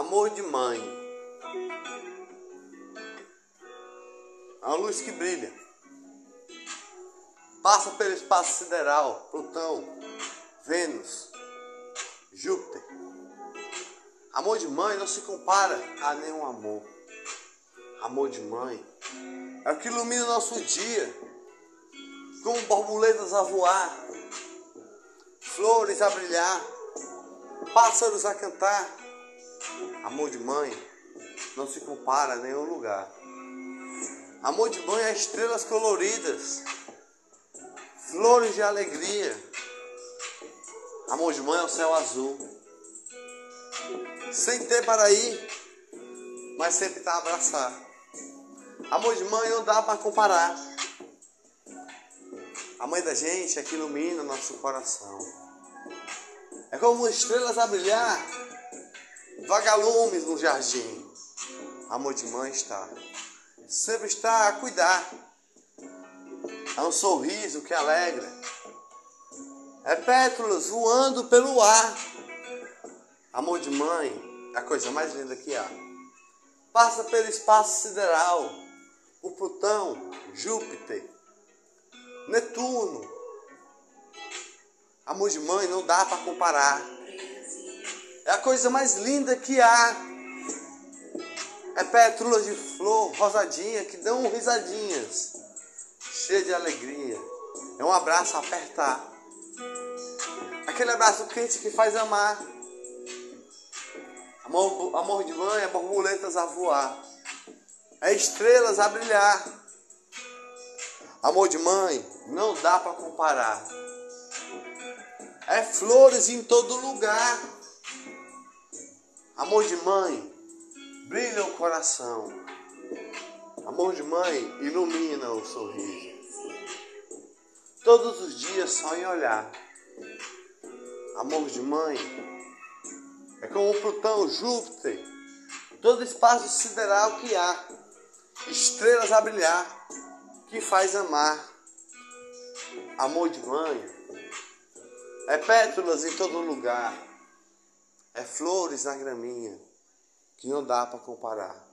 Amor de mãe. É uma luz que brilha. Passa pelo espaço sideral, Plutão, Vênus, Júpiter. Amor de mãe não se compara a nenhum amor. Amor de mãe é o que ilumina o nosso dia, como borboletas a voar, flores a brilhar, pássaros a cantar. Amor de mãe não se compara a nenhum lugar. Amor de mãe é estrelas coloridas, flores de alegria. Amor de mãe é o céu azul. Sem ter para ir, mas sempre está a abraçar. Amor de mãe não dá para comparar. A mãe da gente é que ilumina nosso coração. É como estrelas a brilhar, vagalumes no jardim. Amor de mãe está, sempre está a cuidar. É um sorriso que alegra. É pétalas voando pelo ar. Amor de mãe é a coisa mais linda que há. Passa pelo espaço sideral o Plutão, Júpiter, Netuno. Amor de mãe não dá para comparar. É a coisa mais linda que há. É pétalas de flor rosadinha que dão risadinhas, cheia de alegria. É um abraço apertar. Aquele abraço quente que faz amar. Amor, amor de mãe é borboletas a voar é estrelas a brilhar. Amor de mãe não dá para comparar. É flores em todo lugar. Amor de mãe brilha o coração. Amor de mãe ilumina o sorriso. Todos os dias só em olhar. Amor de mãe é como Plutão, Júpiter, todo espaço sideral que há estrelas a brilhar, que faz amar. Amor de mãe é pétalas em todo lugar, é flores na graminha, que não dá para comparar.